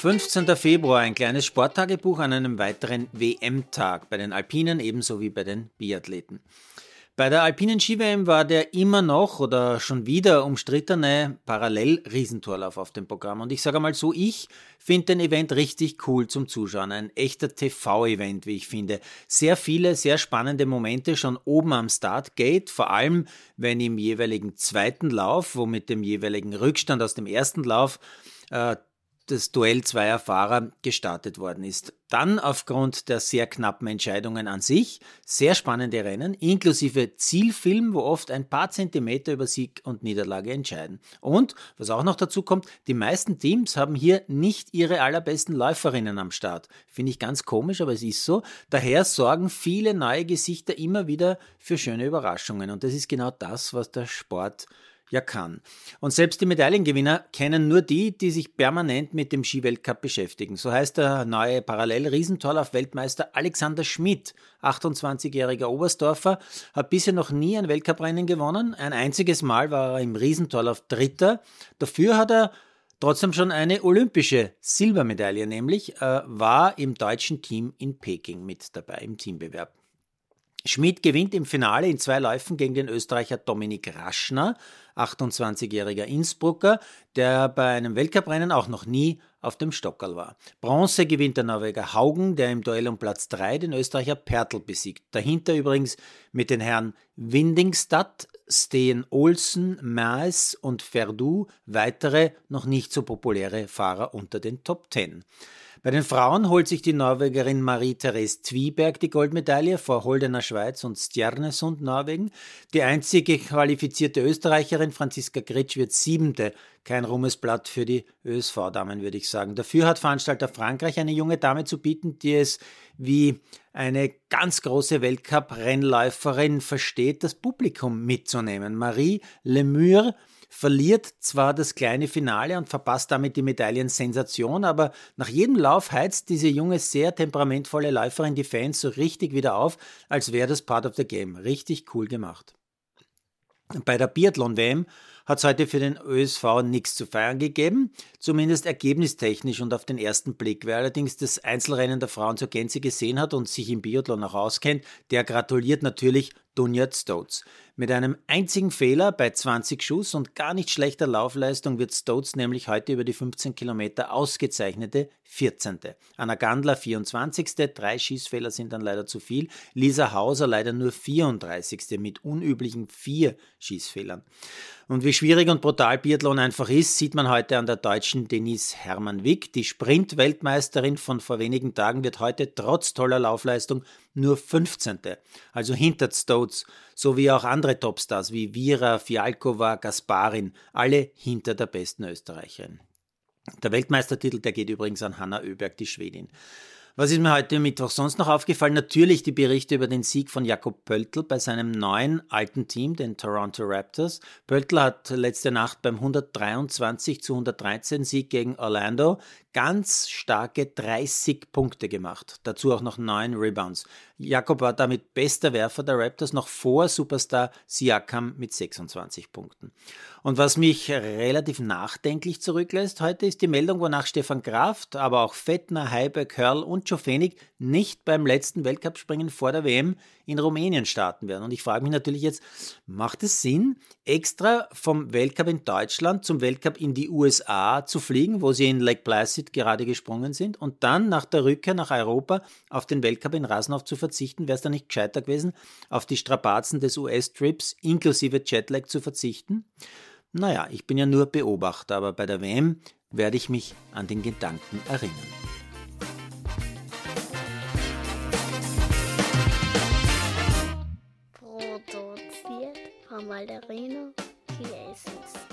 15. Februar, ein kleines Sporttagebuch an einem weiteren WM-Tag bei den Alpinen ebenso wie bei den Biathleten. Bei der alpinen Ski-WM war der immer noch oder schon wieder umstrittene Parallel-Riesentorlauf auf dem Programm. Und ich sage mal so, ich finde den Event richtig cool zum Zuschauen. Ein echter TV-Event, wie ich finde. Sehr viele, sehr spannende Momente schon oben am Startgate, vor allem wenn im jeweiligen zweiten Lauf, wo mit dem jeweiligen Rückstand aus dem ersten Lauf äh, das Duell zweier Fahrer gestartet worden ist. Dann aufgrund der sehr knappen Entscheidungen an sich sehr spannende Rennen, inklusive Zielfilm, wo oft ein paar Zentimeter über Sieg und Niederlage entscheiden. Und, was auch noch dazu kommt, die meisten Teams haben hier nicht ihre allerbesten Läuferinnen am Start. Finde ich ganz komisch, aber es ist so. Daher sorgen viele neue Gesichter immer wieder für schöne Überraschungen. Und das ist genau das, was der Sport ja kann. Und selbst die Medaillengewinner kennen nur die, die sich permanent mit dem Skiweltcup beschäftigen. So heißt der neue Parallel-Riesentorlauf-Weltmeister Alexander Schmidt, 28-jähriger Oberstdorfer, hat bisher noch nie ein Weltcuprennen gewonnen. Ein einziges Mal war er im Riesentorlauf Dritter. Dafür hat er trotzdem schon eine olympische Silbermedaille, nämlich äh, war im deutschen Team in Peking mit dabei im Teambewerb. Schmidt gewinnt im Finale in zwei Läufen gegen den Österreicher Dominik Raschner, 28-jähriger Innsbrucker, der bei einem Weltcuprennen auch noch nie auf dem Stockerl war. Bronze gewinnt der Norweger Haugen, der im Duell um Platz 3 den Österreicher Pertl besiegt. Dahinter übrigens mit den Herren Windingstadt, Steen Olsen, Maes und Verdu weitere noch nicht so populäre Fahrer unter den Top 10. Bei den Frauen holt sich die Norwegerin Marie-Therese Zwieberg die Goldmedaille vor Holdener Schweiz und Stjernesund Norwegen. Die einzige qualifizierte Österreicherin Franziska Gritsch wird siebente. Kein Ruhmesblatt für die ÖSV-Damen, würde ich sagen. Dafür hat Veranstalter Frankreich eine junge Dame zu bieten, die es wie eine ganz große Weltcup-Rennläuferin versteht, das Publikum mitzunehmen. Marie Lemure verliert zwar das kleine Finale und verpasst damit die Medaillensensation, aber nach jedem Lauf heizt diese junge, sehr temperamentvolle Läuferin die Fans so richtig wieder auf, als wäre das Part of the Game. Richtig cool gemacht. Bei der Biathlon-WM hat es heute für den ÖSV nichts zu feiern gegeben, zumindest ergebnistechnisch und auf den ersten Blick. Wer allerdings das Einzelrennen der Frauen zur Gänze gesehen hat und sich im Biathlon auch auskennt, der gratuliert natürlich Dunjat Stoats. Mit einem einzigen Fehler bei 20 Schuss und gar nicht schlechter Laufleistung wird Stoats nämlich heute über die 15 Kilometer ausgezeichnete 14. Anna Gandler 24. Drei Schießfehler sind dann leider zu viel. Lisa Hauser leider nur 34. mit unüblichen vier Schießfehlern. Und wie schwierig und brutal Biathlon einfach ist, sieht man heute an der deutschen Denise Hermann-Wick. Die Sprint-Weltmeisterin von vor wenigen Tagen wird heute trotz toller Laufleistung nur 15. Also hinter Stoats, sowie auch andere Topstars wie Vira, Fialkova, Gasparin, alle hinter der besten Österreicherin. Der Weltmeistertitel, der geht übrigens an Hanna Oeberg, die Schwedin. Was ist mir heute Mittwoch sonst noch aufgefallen? Natürlich die Berichte über den Sieg von Jakob Pöltl bei seinem neuen alten Team, den Toronto Raptors. Pöltl hat letzte Nacht beim 123 zu 113 Sieg gegen Orlando ganz starke 30 Punkte gemacht. Dazu auch noch neun Rebounds. Jakob war damit bester Werfer der Raptors noch vor Superstar Siakam mit 26 Punkten. Und was mich relativ nachdenklich zurücklässt heute ist die Meldung, wonach Stefan Kraft, aber auch Fettner, Heiberg, Hörl und Jofenig nicht beim letzten Weltcup-Springen vor der WM in Rumänien starten werden. Und ich frage mich natürlich jetzt, macht es Sinn, extra vom Weltcup in Deutschland zum Weltcup in die USA zu fliegen, wo sie in Lake Placid gerade gesprungen sind, und dann nach der Rückkehr nach Europa auf den Weltcup in Rasenhof zu verzichten? Wäre es da nicht gescheiter gewesen, auf die Strapazen des US-Trips inklusive Jetlag zu verzichten? Naja, ich bin ja nur Beobachter, aber bei der WM werde ich mich an den Gedanken erinnern. Ballerino Creations.